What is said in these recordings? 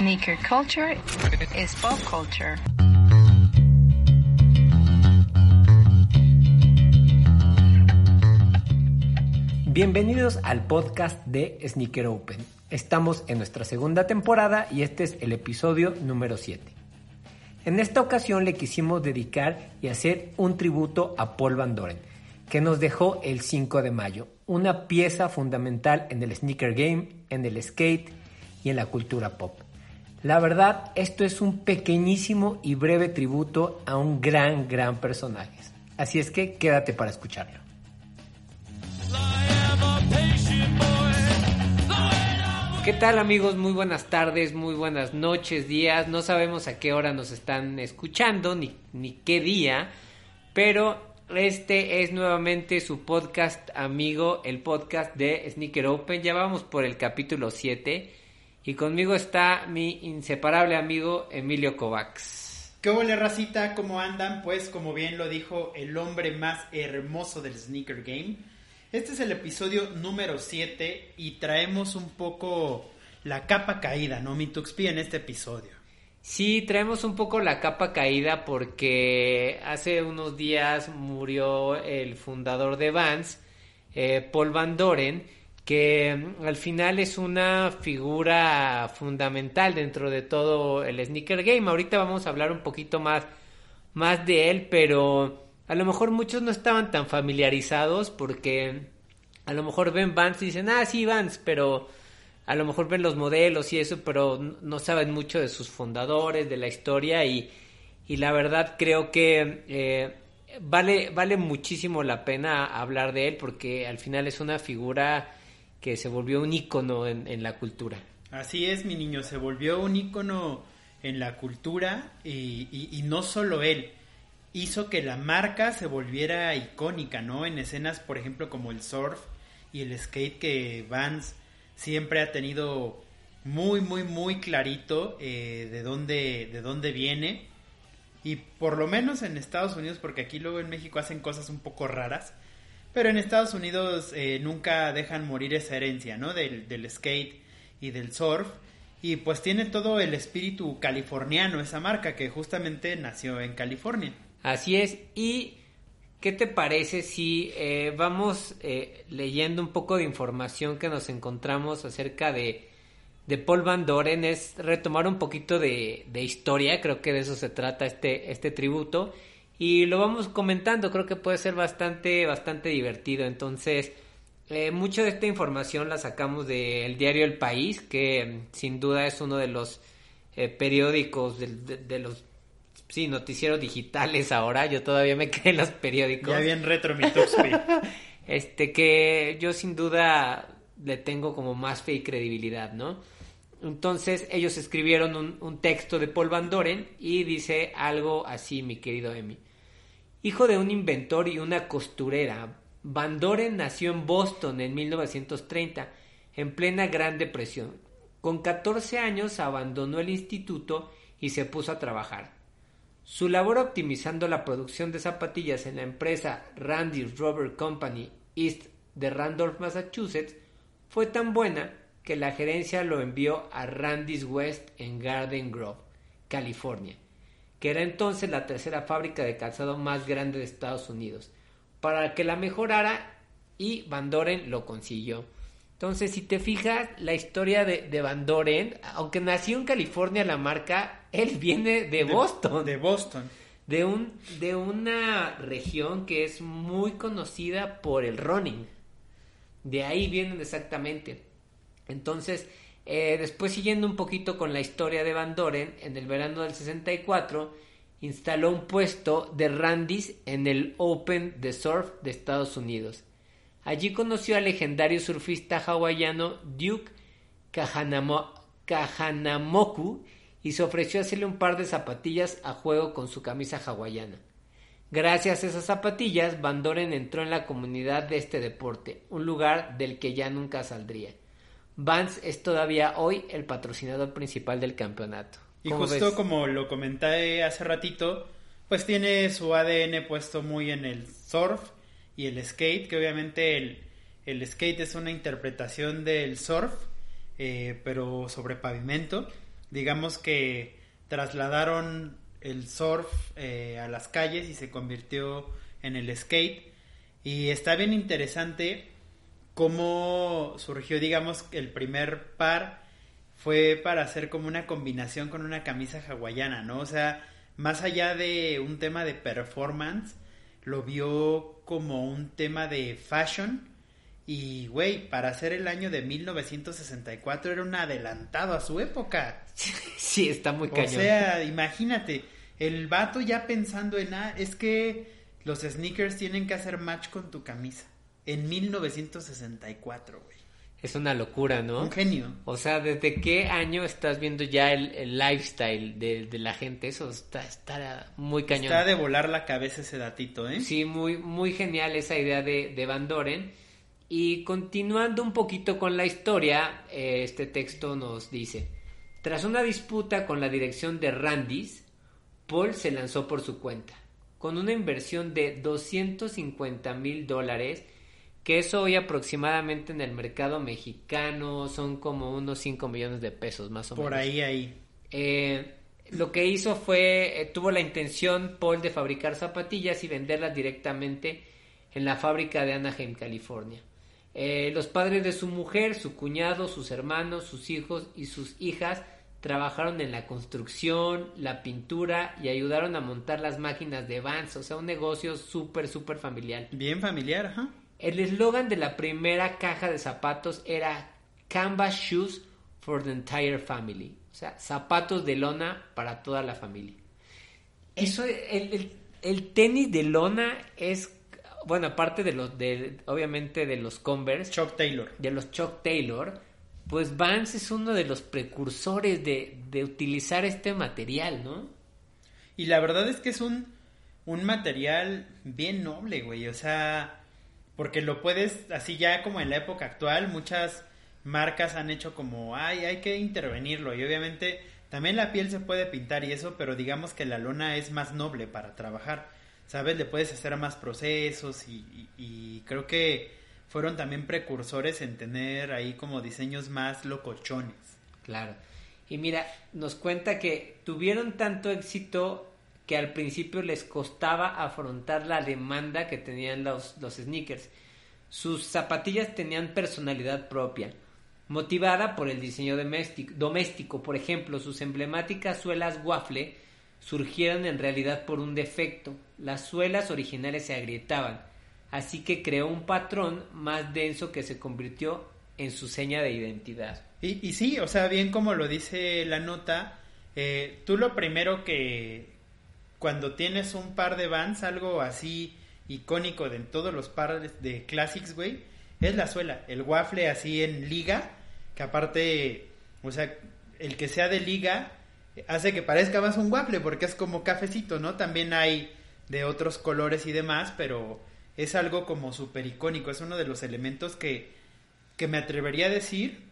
Sneaker culture is pop culture. Bienvenidos al podcast de Sneaker Open. Estamos en nuestra segunda temporada y este es el episodio número 7. En esta ocasión le quisimos dedicar y hacer un tributo a Paul Van Doren, que nos dejó el 5 de mayo, una pieza fundamental en el sneaker game, en el skate y en la cultura pop. La verdad, esto es un pequeñísimo y breve tributo a un gran, gran personaje. Así es que quédate para escucharlo. ¿Qué tal amigos? Muy buenas tardes, muy buenas noches, días. No sabemos a qué hora nos están escuchando ni, ni qué día, pero este es nuevamente su podcast amigo, el podcast de Sneaker Open. Ya vamos por el capítulo 7 y conmigo está mi inseparable amigo Emilio Kovacs. ¿Qué hola racita? ¿Cómo andan? Pues como bien lo dijo el hombre más hermoso del sneaker game. Este es el episodio número 7 y traemos un poco la capa caída, ¿no? Mi Tuxpi en este episodio. Sí, traemos un poco la capa caída porque hace unos días murió el fundador de Vans, eh, Paul Van Doren, que mm, al final es una figura fundamental dentro de todo el sneaker game. Ahorita vamos a hablar un poquito más, más de él, pero a lo mejor muchos no estaban tan familiarizados porque a lo mejor ven Vans y dicen, ah, sí, Vans, pero a lo mejor ven los modelos y eso, pero no saben mucho de sus fundadores, de la historia y, y la verdad creo que eh, vale, vale muchísimo la pena hablar de él porque al final es una figura que se volvió un ícono en, la cultura. Así es, mi niño, se volvió un ícono en la cultura y, y, no solo él, hizo que la marca se volviera icónica, ¿no? En escenas, por ejemplo, como el surf y el skate que Vans siempre ha tenido muy, muy, muy clarito eh, de, dónde, de dónde viene. Y por lo menos en Estados Unidos, porque aquí luego en México hacen cosas un poco raras, pero en Estados Unidos eh, nunca dejan morir esa herencia, ¿no? Del, del skate y del surf. Y pues tiene todo el espíritu californiano esa marca que justamente nació en California. Así es. ¿Y qué te parece si eh, vamos eh, leyendo un poco de información que nos encontramos acerca de, de Paul Van Doren? Es retomar un poquito de, de historia, creo que de eso se trata este, este tributo y lo vamos comentando, creo que puede ser bastante, bastante divertido. Entonces, eh, mucho de esta información la sacamos del diario El País, que mm, sin duda es uno de los eh, periódicos, de, los sí, noticieros digitales ahora. Yo todavía me quedé en los periódicos. Ya bien retro mi Este, que yo sin duda le tengo como más fe y credibilidad, ¿no? Entonces ellos escribieron un, un texto de Paul Van Doren y dice algo así, mi querido Emi. Hijo de un inventor y una costurera, Van Doren nació en Boston en 1930, en plena Gran Depresión. Con 14 años abandonó el instituto y se puso a trabajar. Su labor optimizando la producción de zapatillas en la empresa Randy's Rubber Company East de Randolph, Massachusetts, fue tan buena que la gerencia lo envió a Randy's West en Garden Grove, California, que era entonces la tercera fábrica de calzado más grande de Estados Unidos, para que la mejorara y Van Doren lo consiguió. Entonces, si te fijas, la historia de, Van Doren, aunque nació en California la marca, él viene de, Boston. De Boston. De, un, de una región que es muy conocida por el running. De ahí vienen exactamente. Entonces, eh, después siguiendo un poquito con la historia de Van Doren, en el verano del 64 instaló un puesto de Randys en el Open de Surf de Estados Unidos. Allí conoció al legendario surfista hawaiano Duke Kahanamoku y se ofreció a hacerle un par de zapatillas a juego con su camisa hawaiana. Gracias a esas zapatillas, Van Doren entró en la comunidad de este deporte, un lugar del que ya nunca saldría. Vans es todavía hoy el patrocinador principal del campeonato. Y justo como lo comenté hace ratito, pues tiene su ADN puesto muy en el surf y el skate, que obviamente el, el skate es una interpretación del surf, eh, pero sobre pavimento. digamos que trasladaron el surf eh, a las calles y se convirtió en el skate. Y está bien interesante cómo surgió, digamos, el primer par fue para hacer como una combinación con una camisa hawaiana, ¿no? O sea, más allá de un tema de performance, lo vio como un tema de fashion. Y, güey, para hacer el año de 1964 era un adelantado a su época. Sí, está muy cañón. O sea, imagínate, el vato ya pensando en, ah, es que los sneakers tienen que hacer match con tu camisa. En 1964, güey. Es una locura, ¿no? Un genio. O sea, ¿desde qué año estás viendo ya el, lifestyle de, la gente? Eso está, está muy cañón. Está de volar la cabeza ese datito, ¿eh? Sí, muy, muy genial esa idea de, de Van Doren. Y continuando un poquito con la historia, eh, este texto nos dice, tras una disputa con la dirección de Randys, Paul se lanzó por su cuenta, con una inversión de 250 mil dólares que eso hoy aproximadamente en el mercado mexicano son como unos 5 millones de pesos más o menos. Por ahí, ahí. Eh, lo que hizo fue, eh, tuvo la intención Paul de fabricar zapatillas y venderlas directamente en la fábrica de Anaheim, California. Eh, los padres de su mujer, su cuñado, sus hermanos, sus hijos y sus hijas trabajaron en la construcción, la pintura y ayudaron a montar las máquinas de Vans, o sea, un negocio súper, súper familiar. Bien familiar, ajá. El eslogan de la primera caja de zapatos era Canvas Shoes for the entire family. O sea, zapatos de lona para toda la familia. Eso, el, el, tenis de lona es, bueno, aparte de los, de, obviamente de los Converse. Chuck Taylor. De los Chuck Taylor. Pues Vans es uno de los precursores de, de utilizar este material, ¿no? Y la verdad es que es un, un material bien noble, güey. O sea, porque lo puedes, así ya como en la época actual, muchas marcas han hecho como, ay, hay que intervenirlo. Y obviamente también la piel se puede pintar y eso, pero digamos que la lona es más noble para trabajar. ¿Sabes? Le puedes hacer más procesos y, creo que fueron también precursores en tener ahí como diseños más locochones. Claro. Y mira, nos cuenta que tuvieron tanto éxito que al principio les costaba afrontar la demanda que tenían los, los sneakers. Sus zapatillas tenían personalidad propia, motivada por el diseño doméstico. Por ejemplo, sus emblemáticas suelas waffle surgieron en realidad por un defecto. Las suelas originales se agrietaban, así que creó un patrón más denso que se convirtió en su seña de identidad. Y, sí, o sea, bien como lo dice la nota, eh, tú lo primero que, cuando tienes un par de Vans, algo así icónico de todos los pares de Classics, güey, es la suela. El waffle así en liga, que aparte, o sea, el que sea de liga hace que parezca más un waffle porque es como cafecito, ¿no? También hay de otros colores y demás, pero es algo como súper icónico. Es uno de los elementos que, que me atrevería a decir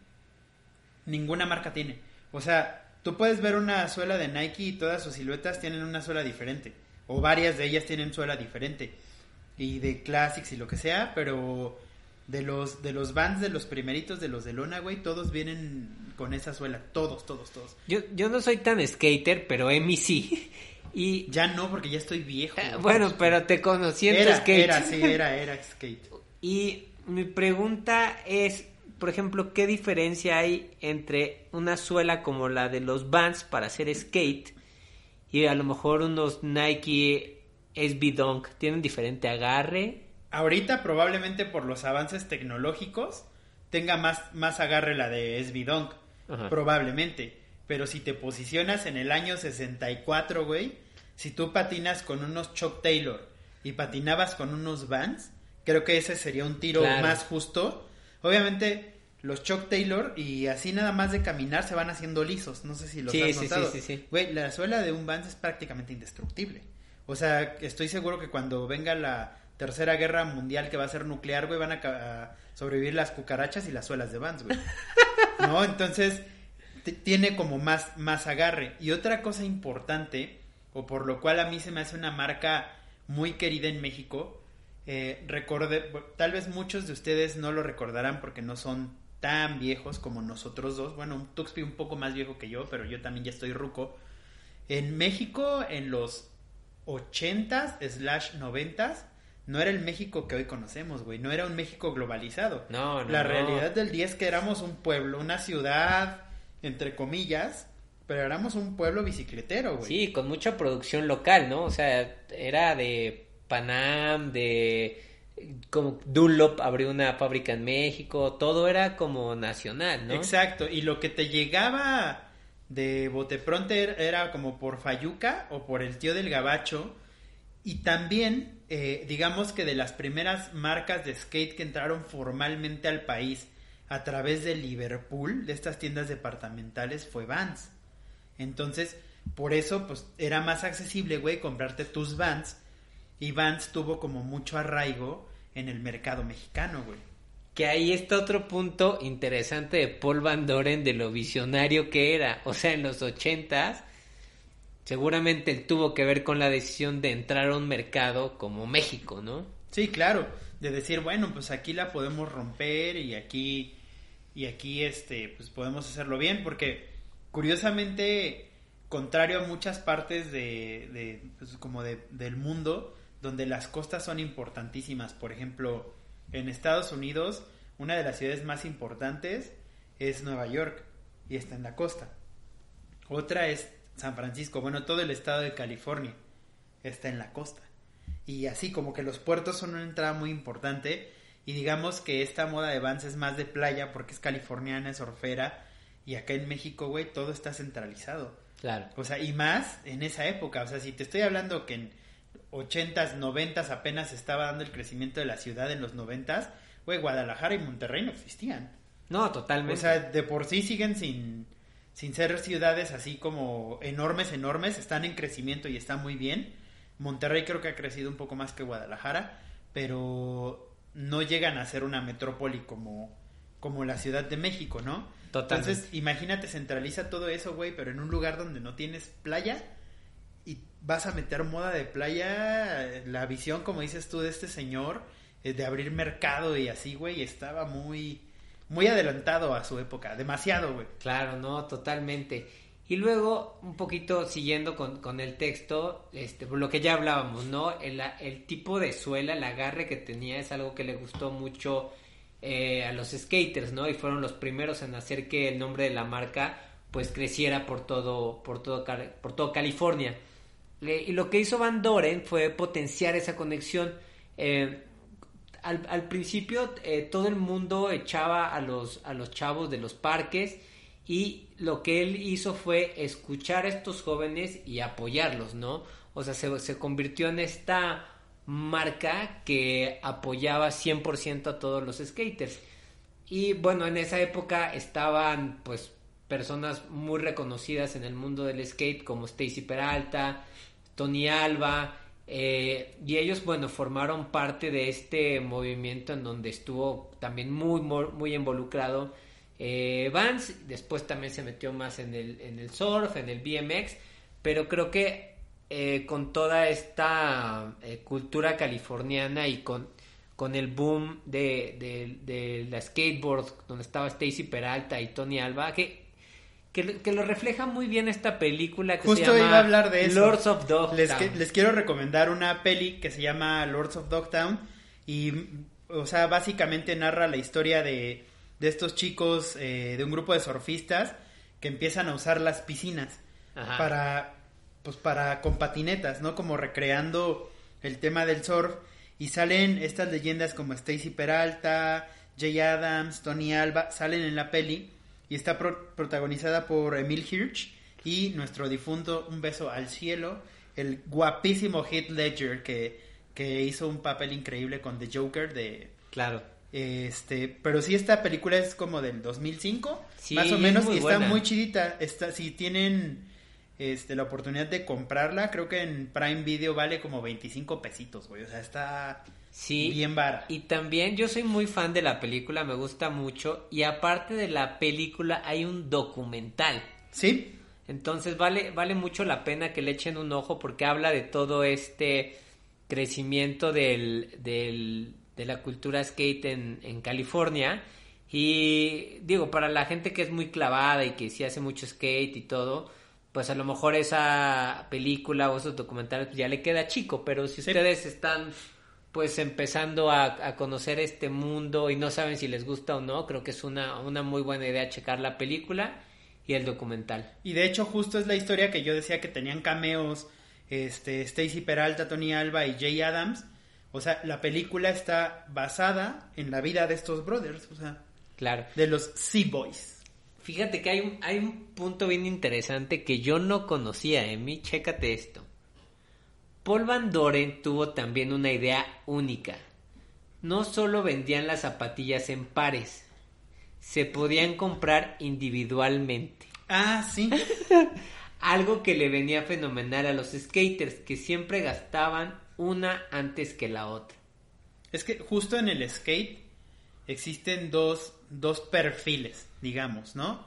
ninguna marca tiene. O sea, Tú puedes ver una suela de Nike y todas sus siluetas tienen una suela diferente. O varias de ellas tienen suela diferente. Y de Classics y lo que sea, pero de los de los bands de los primeritos de los de Lona, güey, todos vienen con esa suela, todos, todos, todos. Yo yo no soy tan skater, pero Emi sí. Y ya no porque ya estoy viejo. Eh, bueno, pero te conocí en era, skate. Era, sí, era, era skate. Y mi pregunta es, por ejemplo, ¿qué diferencia hay entre una suela como la de los Vans para hacer skate y a lo mejor unos Nike SB Dunk? ¿Tienen diferente agarre? Ahorita probablemente por los avances tecnológicos tenga más, más agarre la de SB Dunk. Probablemente. Pero si te posicionas en el año 64, güey, si tú patinas con unos Chuck Taylor y patinabas con unos Vans, creo que ese sería un tiro más justo Obviamente, los Chuck Taylor y así nada más de caminar se van haciendo lisos. No sé si los has notado. Sí, sí, sí, Güey, la suela de un Vans es prácticamente indestructible. O sea, estoy seguro que cuando venga la tercera guerra mundial que va a ser nuclear, güey, van a, sobrevivir las cucarachas y las suelas de Vans, güey. ¿No? Entonces, tiene como más, más agarre. Y otra cosa importante, o por lo cual a mí se me hace una marca muy querida en México, eh, recordé, tal vez muchos de ustedes no lo recordarán porque no son tan viejos como nosotros dos. Bueno, Tuxpi un poco más viejo que yo, pero yo también ya estoy ruco. En México, en los 80s slash 90s, no era el México que hoy conocemos, güey. No era un México globalizado. No, no. La no. realidad del día es que éramos un pueblo, una ciudad, entre comillas, pero éramos un pueblo bicicletero, güey. Sí, con mucha producción local, ¿no? O sea, era de Panam, de como Dunlop abrió una fábrica en México, todo era como nacional, ¿no? Exacto, y lo que te llegaba de Botepronte era- era como por Fayuca o por el tío del Gabacho, y también, eh, digamos que de las primeras marcas de skate que entraron formalmente al país a través de Liverpool, de estas tiendas departamentales, fue Vans. Entonces, por eso, pues, era más accesible, güey, comprarte tus Vans, y Vans tuvo como mucho arraigo en el mercado mexicano, güey. Que ahí está otro punto interesante de Paul Van Doren de lo visionario que era. O sea, en los ochentas, seguramente él tuvo que ver con la decisión de entrar a un mercado como México, ¿no? Sí, claro, de decir, bueno, pues aquí la podemos romper y aquí y aquí este pues podemos hacerlo bien porque curiosamente contrario a muchas partes de, de pues, como de, del mundo donde las costas son importantísimas, por ejemplo, en Estados Unidos una de las ciudades más importantes es Nueva York y está en la costa. Otra es San Francisco, bueno, todo el estado de California está en la costa. Y así como que los puertos son una entrada muy importante y digamos que esta moda de Vans es más de playa porque es californiana, es orfera y acá en México, güey, todo está centralizado. Claro. O sea, y más en esa época, o sea, si te estoy hablando que en 80s, 90s apenas estaba dando el crecimiento de la ciudad en los 90s, güey, Guadalajara y Monterrey no existían. No, totalmente. O sea, de por sí siguen sin, sin ser ciudades así como enormes, enormes, están en crecimiento y está muy bien. Monterrey creo que ha crecido un poco más que Guadalajara, pero no llegan a ser una metrópoli como, como la Ciudad de México, ¿no? Totalmente. Entonces, imagínate, centraliza todo eso, güey, pero en un lugar donde no tienes playa y vas a meter moda de playa, la visión, como dices tú, de este señor, eh, de abrir mercado y así, güey, estaba muy, muy adelantado a su época, demasiado, güey. Claro, no, totalmente. Y luego, un poquito siguiendo con, con el texto, este, por lo que ya hablábamos, ¿no? El, el tipo de suela, el agarre que tenía es algo que le gustó mucho eh, a los skaters, ¿no? Y fueron los primeros en hacer que el nombre de la marca pues creciera por todo, por todo, por todo California. Y lo que hizo Van Doren fue potenciar esa conexión. Eh, al, al principio eh, todo el mundo echaba a los, a los chavos de los parques y lo que él hizo fue escuchar a estos jóvenes y apoyarlos, ¿no? O sea, se, se convirtió en esta marca que apoyaba 100% a todos los skaters. Y bueno, en esa época estaban pues personas muy reconocidas en el mundo del skate como Stacy Peralta, Tony Alba, eh, y ellos, bueno, formaron parte de este movimiento en donde estuvo también muy, muy, involucrado eh, Vance, después también se metió más en el, en el surf, en el BMX, pero creo que eh, con toda esta cultura californiana y con, con el boom de, de, de la skateboard, donde estaba Stacy Peralta y Tony Alba, que, que, que lo refleja muy bien esta película que Justo se llama iba a hablar de eso. Lords of Dogtown. Les, que- les quiero recomendar una peli que se llama Lords of Dogtown y, o sea, básicamente narra la historia de, de estos chicos eh, de un grupo de surfistas que empiezan a usar las piscinas Ajá. para, pues, para con patinetas, ¿no? Como recreando el tema del surf y salen estas leyendas como Stacy Peralta, Jay Adams, Tony Alba, salen en la peli y está pro- protagonizada por Emil Hirsch y nuestro difunto Un beso al cielo, el guapísimo Heath Ledger que, que hizo un papel increíble con The Joker de Claro. este, pero sí esta película es como del 2005, Sí, más o es menos muy y está buena. muy chidita. Está si tienen este la oportunidad de comprarla, creo que en Prime Video vale como 25 pesitos, güey, o sea, está Sí. bien vara. Y también yo soy muy fan de la película, me gusta mucho. Y aparte de la película hay un documental. Sí, Entonces vale, vale mucho la pena que le echen un ojo porque habla de todo este crecimiento del, del- de la cultura skate en, en California. Y digo, para la gente que es muy clavada y que sí hace mucho skate y todo, pues a lo mejor esa película o esos documentales pues ya le queda chico, pero si ustedes están pues empezando a, a, conocer este mundo y no saben si les gusta o no, creo que es una, una muy buena idea checar la película y el documental. Y de hecho justo es la historia que yo decía que tenían cameos este Stacy Peralta, Tony Alba y Jay Adams. O sea, la película está basada en la vida de estos brothers, o sea, claro. de los Sea Boys. Fíjate que hay un, hay un punto bien interesante que yo no conocía, Emi, chécate esto. Paul Van Doren tuvo también una idea única. No solo vendían las zapatillas en pares, se podían comprar individualmente. Ah, sí. Algo que le venía fenomenal a los skaters, que siempre gastaban una antes que la otra. Es que justo en el skate existen dos, dos perfiles, digamos, ¿no?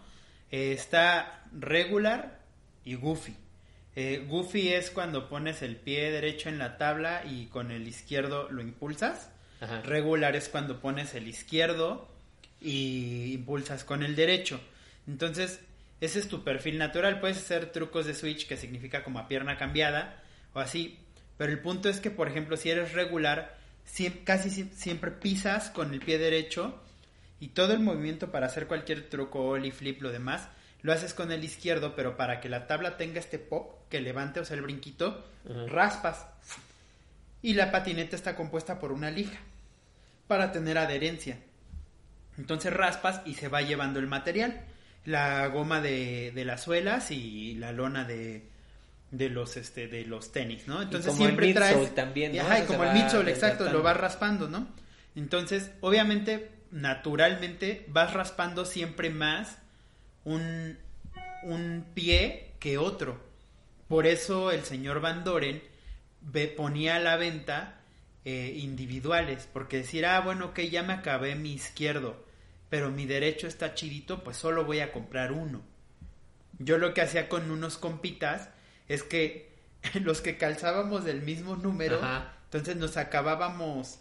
Eh, está regular y goofy. Eh, goofy es cuando pones el pie derecho en la tabla y con el izquierdo lo impulsas. Ajá. Regular es cuando pones el izquierdo y impulsas con el derecho. Entonces, ese es tu perfil natural. Puedes hacer trucos de switch que significa como a pierna cambiada o así. Pero el punto es que, por ejemplo, si eres regular, siempre, casi siempre pisas con el pie derecho y todo el movimiento para hacer cualquier truco, ollie, flip, lo demás, lo haces con el izquierdo, pero para que la tabla tenga este pop que levante, o sea, el brinquito, uh -huh. raspas. Y la patineta está compuesta por una lija para tener adherencia. Entonces raspas y se va llevando el material. La goma de, de las suelas y la lona de, de los este de los tenis, ¿no? Entonces siempre traes también, ¿no? Ajá, y como el midsole, exacto, lo vas raspando, ¿no? Entonces, obviamente, naturalmente vas raspando siempre más un, un pie que otro. Por eso el señor Van Doren ve, ponía a la venta eh, individuales, porque decir, ah, bueno, que ya me acabé mi izquierdo, pero mi derecho está chidito, pues solo voy a comprar uno. Yo lo que hacía con unos compitas es que los que calzábamos del mismo número, Ajá. entonces nos acabábamos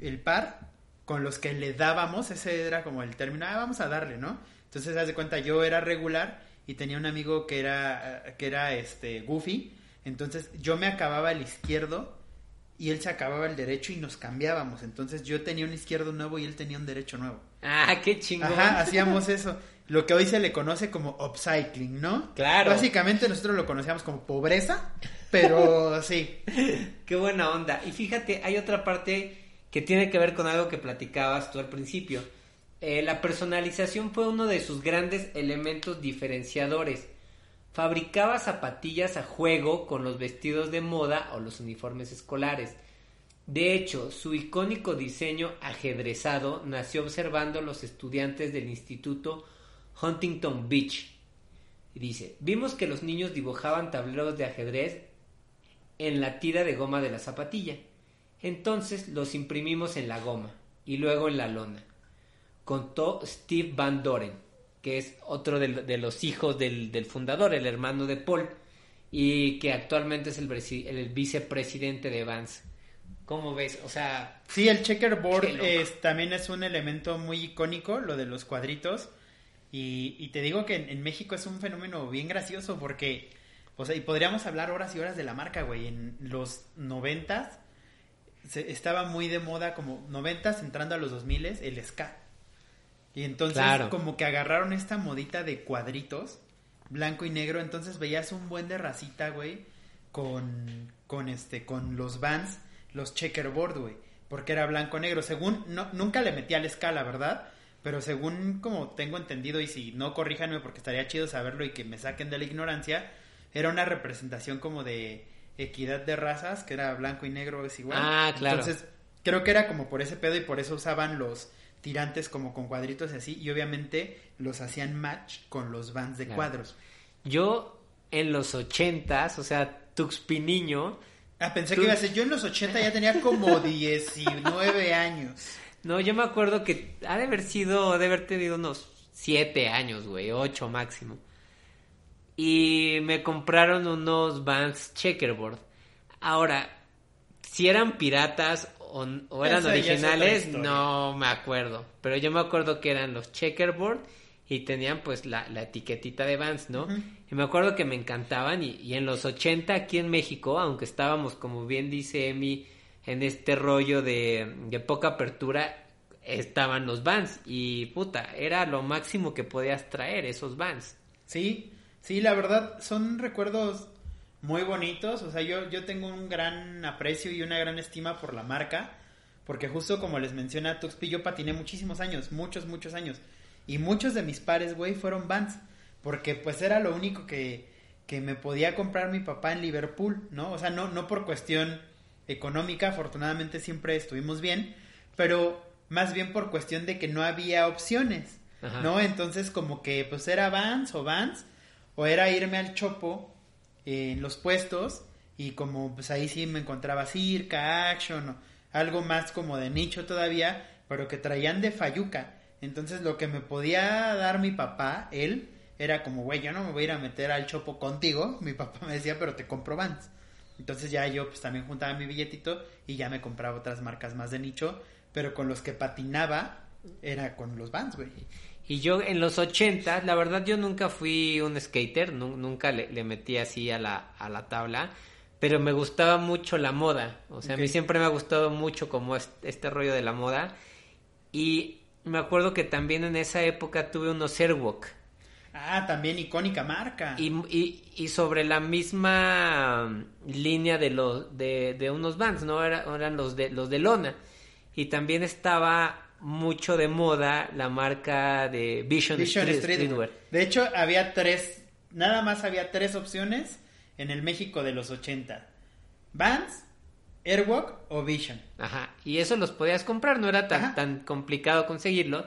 el par con los que le dábamos, ese era como el término, ah, vamos a darle, ¿no? Entonces, haz de cuenta, yo era regular y tenía un amigo que era, que era este, goofy, entonces yo me acababa el izquierdo y él se acababa el derecho y nos cambiábamos, entonces yo tenía un izquierdo nuevo y él tenía un derecho nuevo. Ah, qué chingón. Ajá, hacíamos eso. Lo que hoy se le conoce como upcycling, ¿no? Claro. Básicamente nosotros lo conocíamos como pobreza, pero sí. Qué buena onda. Y fíjate, hay otra parte que tiene que ver con algo que platicabas tú al principio. Eh, la personalización fue uno de sus grandes elementos diferenciadores. Fabricaba zapatillas a juego con los vestidos de moda o los uniformes escolares. De hecho, su icónico diseño ajedrezado nació observando a los estudiantes del Instituto Huntington Beach. Y dice, vimos que los niños dibujaban tableros de ajedrez en la tira de goma de la zapatilla. Entonces los imprimimos en la goma y luego en la lona. Contó Steve Van Doren, que es otro de, de los hijos del, del, fundador, el hermano de Paul, y que actualmente es el, el vicepresidente de Vance. ¿Cómo ves? O sea... Sí, el checkerboard es, también es un elemento muy icónico, lo de los cuadritos. Y, y te digo que en, en, México es un fenómeno bien gracioso porque... O sea, y podríamos hablar horas y horas de la marca, güey. En los noventas se, estaba muy de moda, como noventas entrando a los dos miles, el ska. Y entonces Claro. como que agarraron esta modita de cuadritos, blanco y negro. Entonces veías un buen de racita, güey, con, con, este, con los Vans, los checkerboard, güey. Porque era blanco-negro. Según, no, nunca le metí a la escala, ¿verdad? Pero según como tengo entendido, y si no, corríjanme porque estaría chido saberlo y que me saquen de la ignorancia, era una representación como de equidad de razas, que era blanco y negro es igual. Ah, claro. Entonces, creo que era como por ese pedo y por eso usaban los tirantes como con cuadritos y así, y obviamente los hacían match con los Vans de Claro. cuadros. Yo en los ochentas, o sea, Tuxpiniño, Ah, pensé que iba a ser, yo en los 80 ya tenía como 19 años. no, yo me acuerdo que ha de haber sido, de haber tenido unos siete años, güey, ocho máximo. Y me compraron unos Vans Checkerboard. Ahora, si eran piratas o, o eran Eso originales, no me acuerdo. Pero yo me acuerdo que eran los checkerboard y tenían pues la, la etiquetita de Vans, ¿no? Y me acuerdo que me encantaban y, y en los 80 aquí en México, aunque estábamos, como bien dice Emi, en este rollo de, de poca apertura, estaban los Vans y puta, era lo máximo que podías traer esos Vans. Sí, sí, la verdad son recuerdos muy bonitos. O sea, yo, yo tengo un gran aprecio y una gran estima por la marca. Porque justo como les menciona Tuxpi, yo patiné muchísimos años, muchos, muchos años. Y muchos de mis pares, güey, fueron Vans. Porque pues era lo único que, que me podía comprar mi papá en Liverpool, ¿no? O sea, no, no por cuestión económica, afortunadamente siempre estuvimos bien, pero más bien por cuestión de que no había opciones, Ajá. ¿no? Entonces como que pues era Vans o Vans, o era irme al Chopo en los puestos y como pues ahí sí me encontraba Circa, Action, o algo más como de nicho todavía, pero que traían de Fayuca. Entonces lo que me podía dar mi papá, él, era como, güey, yo no me voy a ir a meter al Chopo contigo. Mi papá me decía, pero te compro Vans. Entonces ya yo pues también juntaba mi billetito y ya me compraba otras marcas más de nicho, pero con los que patinaba era con los Vans, güey. Y yo en los 80, la verdad yo nunca fui un skater, nu- nunca le, le metí así a la, a la tabla, pero me gustaba mucho la moda, o sea, a mí siempre me ha gustado mucho como es- este rollo de la moda. Y me acuerdo que también en esa época tuve unos Airwalk. Ah, también icónica marca. y, y, y sobre la misma línea de los de, de unos Vans, ¿no? Era- eran los de los de lona. Y también estaba mucho de moda la marca de Vision, Vision Street- Streetwear. De hecho, había tres, nada más había tres opciones en el México de los 80. Vans, Airwalk o Vision. Ajá, y eso los podías comprar, no era tan, Ajá. tan complicado conseguirlo,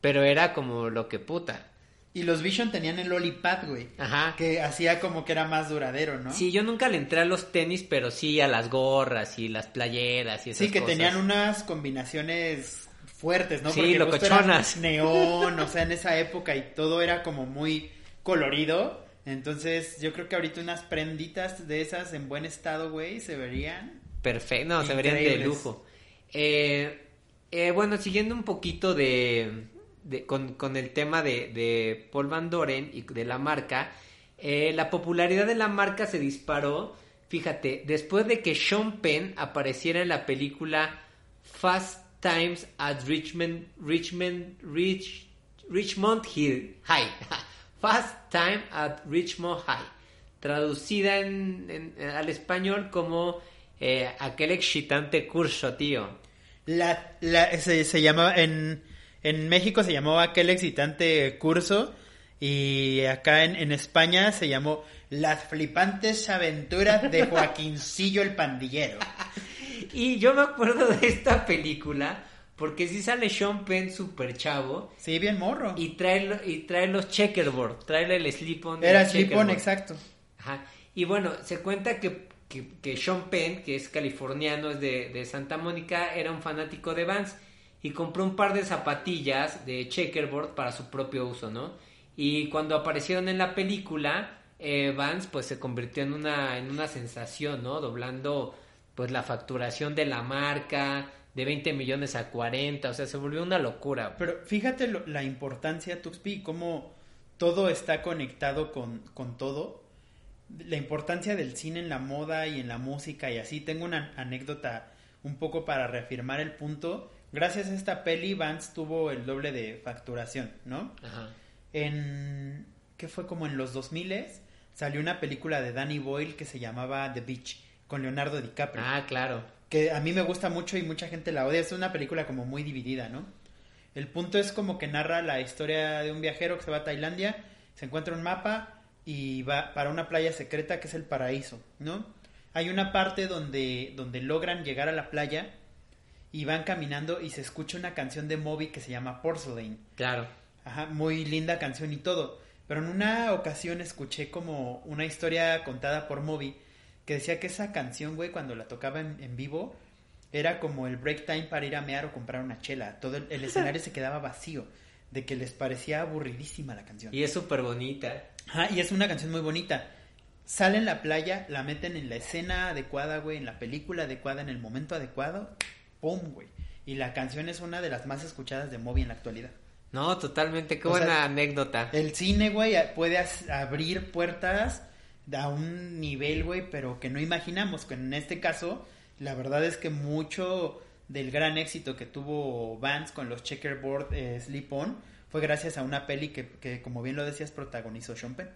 pero era como lo que puta. Y los Vision tenían el Lollipad, güey. Ajá. Que hacía como que era más duradero, ¿no? Sí, yo nunca le entré a los tenis, pero sí a las gorras y las playeras y esas Sí, que cosas. tenían unas combinaciones fuertes, ¿no? Sí, Porque locochonas. neón, o sea, en esa época y todo era como muy colorido. Entonces, yo creo que ahorita unas prenditas de esas en buen estado, güey, se verían. Perfecto, no, se verían de lujo. Eh, eh, bueno, siguiendo un poquito de, de- con, con el tema de, de Paul Van Doren y de la marca, eh, la popularidad de la marca se disparó, fíjate, después de que Sean Penn apareciera en la película Fast Times at Richmond, Richmond, Rich, Richmond Hill High. Fast Time at Richmond High. Traducida en, en- al español como eh, aquel excitante curso, tío. La, la, se, se llamaba, en, en México se llamaba aquel excitante curso y acá en, en España se llamó Las flipantes aventuras de Joaquincillo el pandillero. Y yo me acuerdo de esta película porque sí sale Sean Penn super chavo Sí, bien morro. y trae, y trae los checkerboard, trae el slip-on. Era slip-on, exacto. Ajá. Y bueno, se cuenta que, que, que Sean Penn, que es californiano, es de, de Santa Mónica, era un fanático de Vans y compró un par de zapatillas de checkerboard para su propio uso, ¿no? Y cuando aparecieron en la película, eh, Vans pues se convirtió en una, en una sensación, ¿no? Doblando pues la facturación de la marca de 20 millones a 40, o sea, se volvió una locura. Pero fíjate lo- la importancia, Tuxpi, cómo todo está conectado con, con todo. La importancia del cine en la moda y en la música y así. Tengo una anécdota un poco para reafirmar el punto. Gracias a esta peli, Vance tuvo el doble de facturación, ¿no? Ajá. En. ¿Qué fue como en los 2000 Salió una película de Danny Boyle que se llamaba The Beach con Leonardo DiCaprio Ah, claro. que a mí me gusta mucho y mucha gente la odia. Es una película como muy dividida, ¿no? El punto es como que narra la historia de un viajero que se va a Tailandia, se encuentra un mapa y va para una playa secreta que es el paraíso, ¿no? Hay una parte donde, donde logran llegar a la playa y van caminando y se escucha una canción de Moby que se llama Porcelain. Claro. Ajá, muy linda canción y todo. Pero en una ocasión escuché como una historia contada por Moby que decía que esa canción, güey, cuando la tocaba en, en vivo, era como el break time para ir a mear o comprar una chela. Todo el, el escenario se quedaba vacío, de que les parecía aburridísima la canción. Y es súper bonita. Ajá, y es una canción muy bonita. Sale en la playa, la meten en la escena adecuada, güey, en la película adecuada, en el momento adecuado, ¡pum! güey. Y la canción es una de las más escuchadas de Moby en la actualidad. No, totalmente, qué O buena sea, anécdota. El cine, güey, puede abrir puertas a un nivel, güey, pero que no imaginamos. Que en este caso, la verdad es que mucho del gran éxito que tuvo Vance con los Checkerboard eh, Sleep On fue gracias a una peli que, que, como bien lo decías, protagonizó Sean Penn.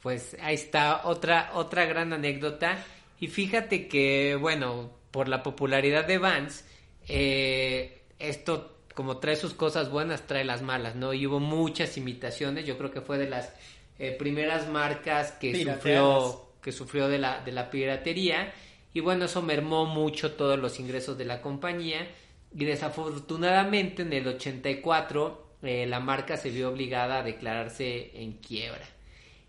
Pues ahí está otra otra gran anécdota y fíjate que bueno por la popularidad de Vans eh, esto como trae sus cosas buenas trae las malas no y hubo muchas imitaciones yo creo que fue de las eh, primeras marcas que Pirateadas. sufrió que sufrió de la de la piratería y bueno eso mermó mucho todos los ingresos de la compañía y desafortunadamente en el 84 eh, la marca se vio obligada a declararse en quiebra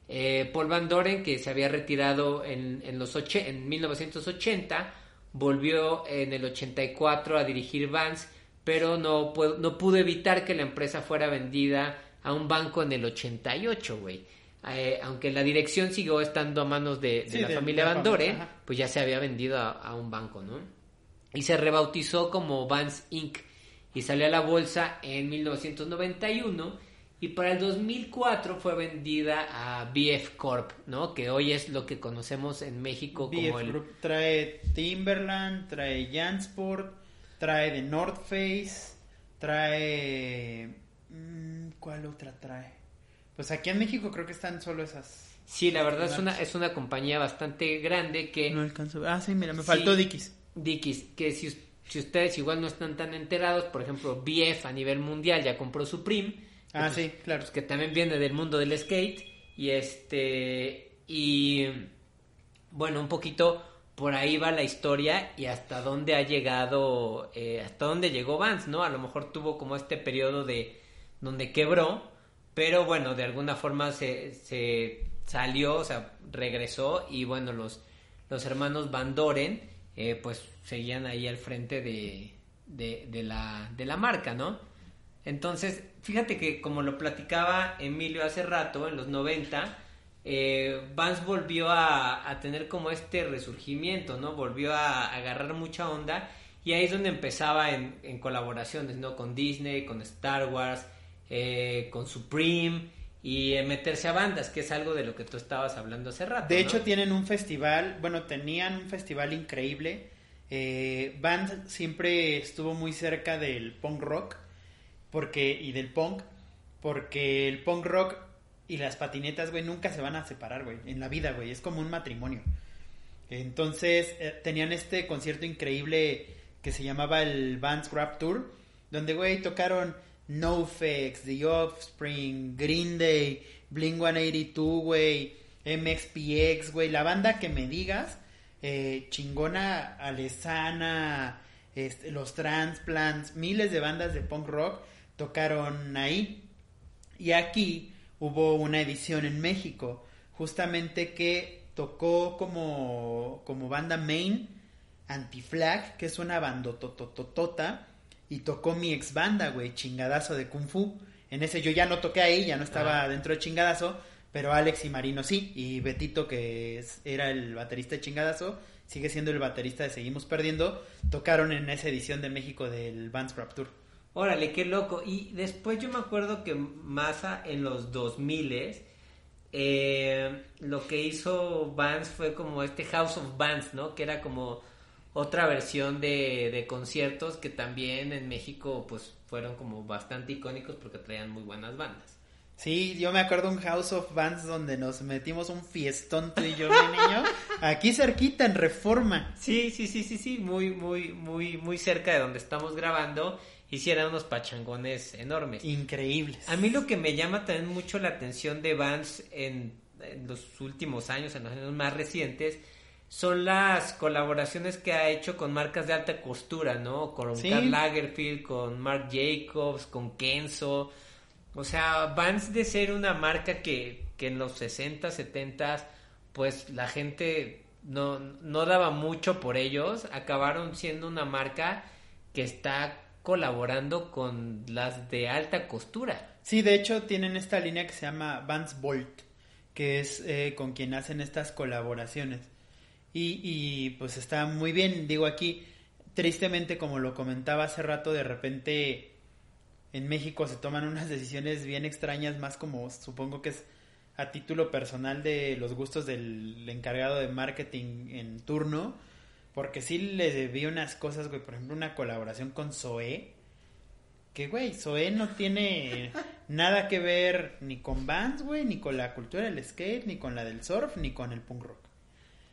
eh, Paul Van Doren, que se había retirado en, en, los en 1980, volvió en el 84 a dirigir Vans, pero no, no pudo evitar que la empresa fuera vendida a un banco en el 88, güey. Eh, aunque la dirección siguió estando a manos de, de Sí, la de- familia de familia, ajá. pues ya se había vendido a, a un banco, ¿no? Y se rebautizó como Vans Inc. y salió a la bolsa en 1991 y para el 2004 fue vendida a BF Corp, ¿no? Que hoy es lo que conocemos en México como el Group trae Timberland, trae Jansport, trae The North Face, trae... mm, ¿Cuál otra trae? Pues aquí en México creo que están solo esas. Sí, la verdad es una es una compañía bastante grande que No alcanzo. Ah, sí, mira, me Sí. faltó Dickies. Dickies, que si, si ustedes igual no están tan enterados, por ejemplo, BF a nivel mundial ya compró Supreme, Ah, pues, sí, claro. pues, que también viene del mundo del skate y este y bueno un poquito por ahí va la historia y hasta dónde ha llegado eh, hasta dónde llegó Vance no a lo mejor tuvo como este periodo de donde quebró pero bueno de alguna forma se, se salió o sea regresó y bueno los los hermanos Van Doren eh, pues seguían ahí al frente de, de, la de la marca no entonces, fíjate que como lo platicaba Emilio hace rato, en los 90, eh, Vance volvió a, a tener como este resurgimiento, ¿no? Volvió a, agarrar mucha onda y ahí es donde empezaba en, en colaboraciones, ¿no? Con Disney, con Star Wars, eh, con Supreme y en meterse a bandas, que es algo de lo que tú estabas hablando hace rato. De ¿no? hecho, tienen un festival, bueno, tenían un festival increíble. Eh, Band siempre estuvo muy cerca del punk rock porque y del punk, porque el punk rock y las patinetas, güey, nunca se van a separar, güey, en la vida, güey, es como un matrimonio. Entonces, eh, tenían este concierto increíble que se llamaba el Vans Rap Tour, donde, güey, tocaron NoFX, The Offspring, Green Day, Blink 182, güey, MXPX, güey, la banda que me digas, eh, chingona, Alesana, este, los Transplants, miles de bandas de punk rock tocaron ahí. Y aquí hubo una edición en México, justamente que tocó como, como banda main Anti-Flag, que es una bandotototota, y tocó mi ex banda, güey, chingadazo de Kung Fu. En ese yo ya no toqué ahí, ya no estaba Ah. dentro de chingadazo, pero Alex y Marino sí, y Betito, que es- era el baterista de chingadazo, sigue siendo el baterista de Seguimos Perdiendo, tocaron en esa edición de México del Vans Rap Tour. Órale, qué loco. Y después yo me acuerdo que Massa en los 2000 eh, lo que hizo Vance fue como este House of Bands, ¿no? Que era como otra versión de, de conciertos que también en México pues fueron como bastante icónicos porque traían muy buenas bandas. Sí, yo me acuerdo un House of Bands donde nos metimos un fiestón tú y yo, mi niño, aquí cerquita en Reforma. Sí, sí, sí, sí, sí, muy, muy, muy, muy cerca de donde estamos grabando. Hicieron unos pachangones enormes. Increíbles. A mí lo que me llama también mucho la atención de Vans en, en los últimos años, en los años más recientes, son las colaboraciones que ha hecho con marcas de alta costura, ¿no? Con Sí. Karl Lagerfeld, con Marc Jacobs, con Kenzo. O sea, Vans de ser una marca que, que en los 60, 70, pues la gente no, no daba mucho por ellos, acabaron siendo una marca que está colaborando con las de alta costura. Sí, de hecho tienen esta línea que se llama Vans Bolt, que es eh, con quien hacen estas colaboraciones. Y, y pues está muy bien, digo aquí, tristemente, como lo comentaba hace rato, de repente en México se toman unas decisiones bien extrañas, más como supongo que es a título personal de los gustos del encargado de marketing en turno, porque sí le vi unas cosas, güey, por ejemplo, una colaboración con Zoé, que, güey, Zoé no tiene nada que ver ni con Vans, güey, ni con la cultura del skate, ni con la del surf, ni con el punk rock.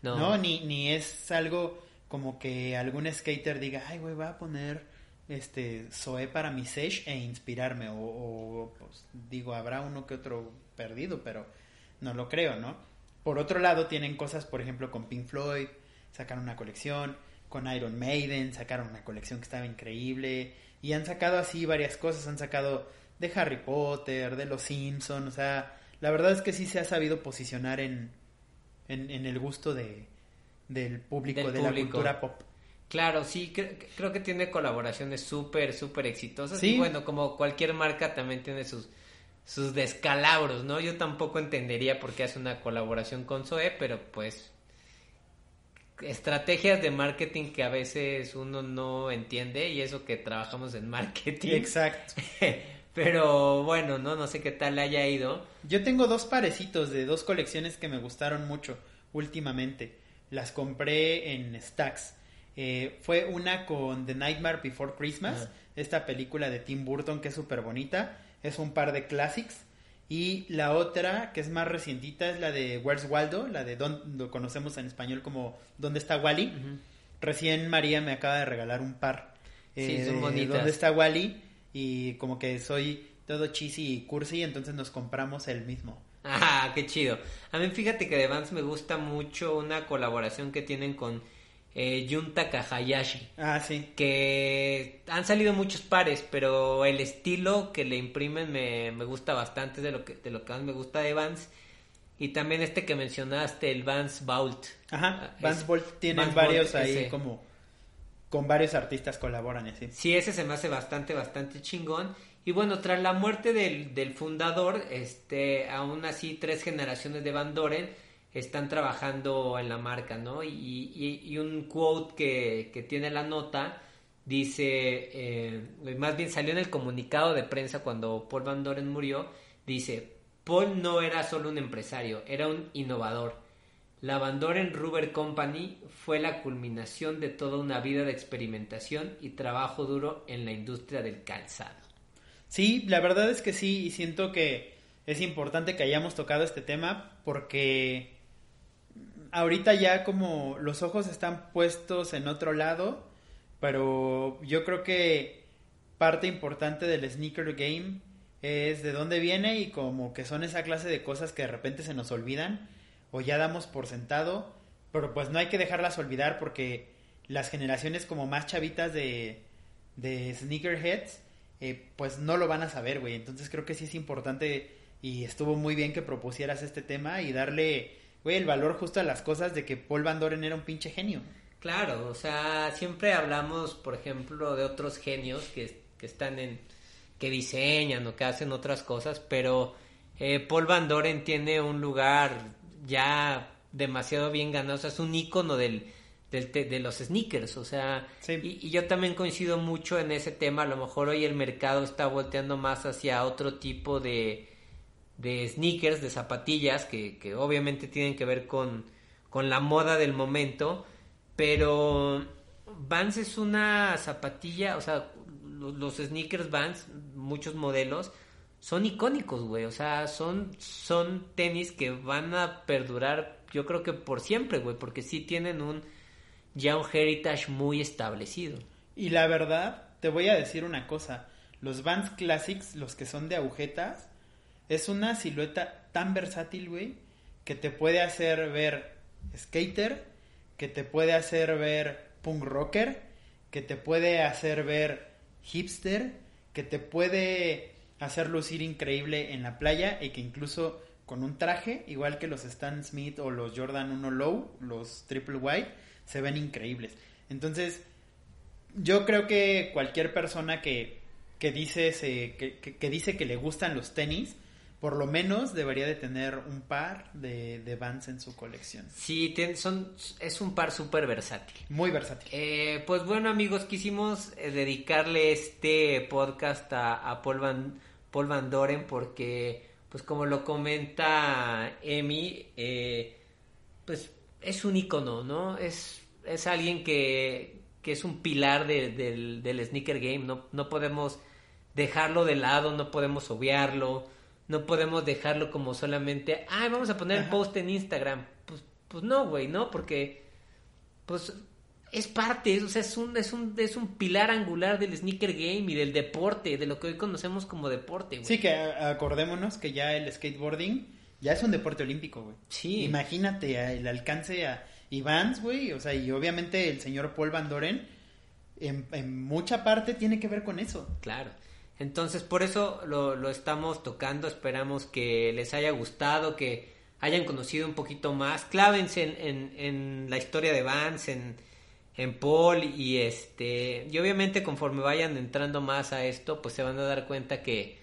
No, ni, ni es algo como que algún skater diga, ay, güey, va a poner este Zoé para mi sage e inspirarme, o, o pues digo, habrá uno que otro perdido, pero no lo creo, ¿no? Por otro lado, tienen cosas, por ejemplo, con Pink Floyd, sacaron una colección, con Iron Maiden, sacaron una colección que estaba increíble, y han sacado así varias cosas, han sacado de Harry Potter, de Los Simpsons, o sea, la verdad es que sí se ha sabido posicionar en, en, el gusto de, del público, de la cultura pop. Claro, sí, creo que tiene colaboraciones súper, súper exitosas. ¿Sí? Y bueno, como cualquier marca también tiene sus, sus descalabros, ¿no? Yo tampoco entendería por qué hace una colaboración con Zoe, pero pues estrategias de marketing que a veces uno no entiende y eso que trabajamos en marketing. Exacto. pero bueno, no no sé qué tal le haya ido. Yo tengo dos parecitos de dos colecciones que me gustaron mucho últimamente. Las compré en Stacks. Eh, fue una con The Nightmare Before Christmas, esta película de Tim Burton que es súper bonita es un par de classics. Y la otra, que es más recientita, es la de Where's Waldo, la de Don, lo conocemos en español como ¿Dónde está Wally? Recién María me acaba de regalar un par. Eh, son bonitas. ¿Dónde está Wally? Y como que soy todo cheesy y cursi, entonces nos compramos el mismo. Ah, qué chido. A mí fíjate que de Vans me gusta mucho una colaboración que tienen con eh, Junta Kahayashi. Ah, sí. Que han salido muchos pares, pero el estilo que le imprimen me, gusta bastante de lo que de lo que más me gusta de Vans. Y también este que mencionaste, el Vans Vault. Ajá, ah, Vans Vault tiene varios ahí como con varios artistas colaboran así. Sí, ese se me hace bastante, bastante chingón. Y bueno, tras la muerte del, del fundador, este, aún así tres generaciones de Van Doren están trabajando en la marca, ¿no? Y, y, un quote que, que, tiene la nota dice, eh, más bien salió en el comunicado de prensa cuando Paul Van Doren murió, dice, Paul no era solo un empresario, era un innovador. La Van Doren Rubber Company fue la culminación de toda una vida de experimentación y trabajo duro en la industria del calzado. Sí, la verdad es que sí, y siento que es importante que hayamos tocado este tema porque ahorita ya como los ojos están puestos en otro lado, pero yo creo que parte importante del sneaker game es de dónde viene y como que son esa clase de cosas que de repente se nos olvidan o ya damos por sentado, pero pues no hay que dejarlas olvidar porque las generaciones como más chavitas de, de sneakerheads eh, pues no lo van a saber, güey. Entonces creo que sí es importante y estuvo muy bien que propusieras este tema y darle güey, el valor justo a las cosas de que Paul Van Doren era un pinche genio. Claro, o sea, siempre hablamos, por ejemplo, de otros genios que, que están en, que diseñan o que hacen otras cosas, pero eh, Paul Van Doren tiene un lugar ya demasiado bien ganado, o sea, es un ícono del, del de los sneakers, o sea, y, y, yo también coincido mucho en ese tema, a lo mejor hoy el mercado está volteando más hacia otro tipo de, de sneakers, de zapatillas, que, que obviamente tienen que ver con, con la moda del momento, pero Vans es una zapatilla, o sea, los, sneakers Vans, muchos modelos, son icónicos, güey, o sea, son, son tenis que van a perdurar, yo creo que por siempre, güey, porque sí tienen un, ya un heritage muy establecido. Y la verdad, te voy a decir una cosa, los Vans Classics, los que son de agujetas, es una silueta tan versátil, güey, que te puede hacer ver skater, que te puede hacer ver punk rocker, que te puede hacer ver hipster, que te puede hacer lucir increíble en la playa y que incluso con un traje, igual que los Stan Smith o los Jordan 1 Low, los Triple White, se ven increíbles. Entonces, yo creo que cualquier persona que, que, dice, que, que dice que le gustan los tenis, por lo menos debería de tener un par de, de Vans en su colección. Sí, son, es un par súper versátil. Muy versátil. Eh, pues bueno amigos, quisimos eh, dedicarle este podcast a, Paul, Van, Paul Van Doren porque, pues como lo comenta Emi, eh, pues es un icono, ¿no? Es, es alguien que, que es un pilar del, del sneaker game, no, no podemos dejarlo de lado, no podemos obviarlo no podemos dejarlo como solamente, ay, vamos a poner el post en Instagram. Pues, pues no, güey, ¿no? Porque, pues, es parte, o sea, es un, es un, es un pilar angular del sneaker game y del deporte, de lo que hoy conocemos como deporte, güey. Sí, que acordémonos que ya el skateboarding ya es un deporte olímpico, güey. Sí. Imagínate el alcance a Ivans, güey, o sea, y obviamente el señor Paul Van Doren, en, en mucha parte tiene que ver con eso. Claro. Entonces, por eso lo, lo estamos tocando. Esperamos que les haya gustado, que hayan conocido un poquito más. Clávense en, en, la historia de Vance, en, en Paul y este. Y obviamente, conforme vayan entrando más a esto, pues se van a dar cuenta que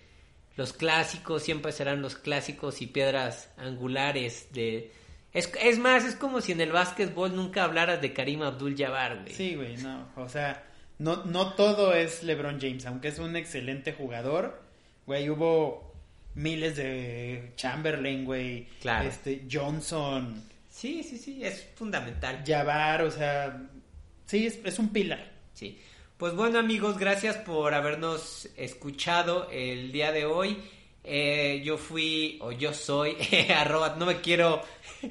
los clásicos siempre serán los clásicos y piedras angulares de. Es, es más, es como si en el básquetbol nunca hablaras de Karim Abdul Jabbar, güey. Sí, güey, no. O sea, no, no todo es LeBron James, aunque es un excelente jugador. Güey, hubo miles de Chamberlain, güey. Claro. Este, Johnson. Sí, sí, sí, es fundamental. Jabbar, o sea, sí, es, un pilar. Sí. Pues bueno, amigos, gracias por habernos escuchado el día de hoy. Eh, yo fui, o yo soy, arroba, no me quiero...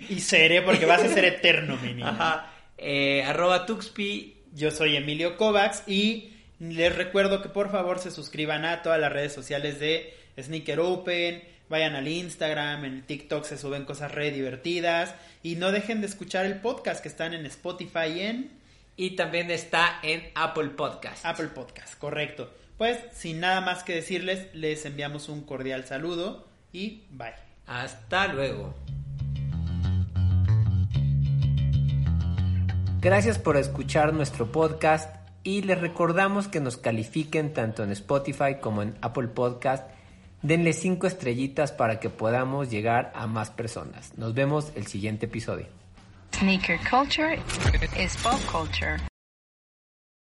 Y seré porque vas a ser eterno, mi. Ajá. Eh, arroba Tuxpi yo soy Emilio Kovacs y les recuerdo que por favor se suscriban a todas las redes sociales de Sneaker Open, vayan al Instagram, en TikTok se suben cosas re divertidas y no dejen de escuchar el podcast que están en Spotify en... Y también está en Apple Podcast. Apple Podcast, correcto. Pues sin nada más que decirles, les enviamos un cordial saludo y bye. Hasta luego. Gracias por escuchar nuestro podcast y les recordamos que nos califiquen tanto en Spotify como en Apple Podcast. Denle cinco estrellitas para que podamos llegar a más personas. Nos vemos el siguiente episodio. Sneaker culture is pop culture.